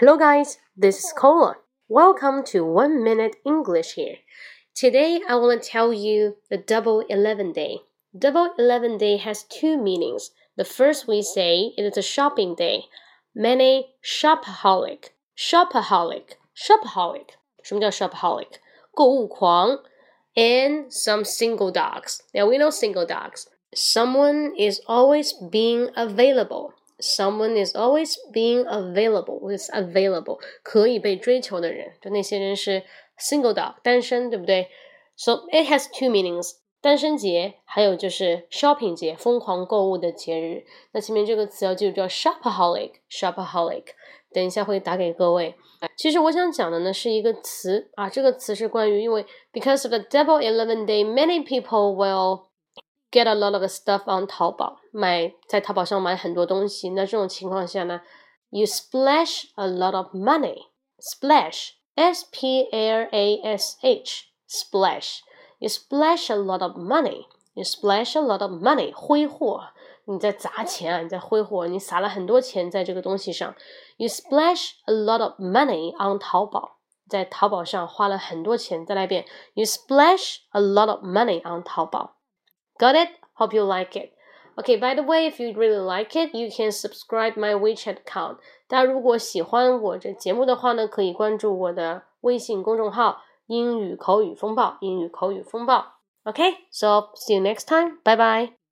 Hello, guys. This is Cola. Welcome to One Minute English here. Today, I want to tell you the Double Eleven Day. Double Eleven Day has two meanings. The first we say it is a shopping day. Many shopaholic, shopaholic, shopaholic. 什么叫 shopaholic? 购物狂 and some single dogs. Now we know single dogs. Someone is always being available. Someone is always being available. Is available 可以被追求的人，就那些人是 single dog 单身，对不对？So it has two meanings. 单身节，还有就是 shopping 节，疯狂购物的节日。那前面这个词要记住叫 shopaholic，shopaholic。等一下会打给各位。其实我想讲的呢是一个词啊，这个词是关于因为 because of the Double Eleven Day, many people will get a lot of stuff on 淘宝，买在淘宝上买很多东西。那这种情况下呢，you splash a lot of money. Splash, S P L A S H, splash. You splash a lot of money. You splash a lot of money. 挥霍，你在砸钱啊，你在挥霍，你撒了很多钱在这个东西上。You splash a lot of money on 淘宝，在淘宝上花了很多钱。再来一遍，You splash a lot of money on 淘宝。 Got it? Hope you like it. Okay, by the way, if you really like it, you can subscribe my WeChat account. 大家如果喜欢我这节目的话呢，可以关注我的微信公众号“英语口语风暴”。英语口语风暴。Okay, so see you next time. Bye bye.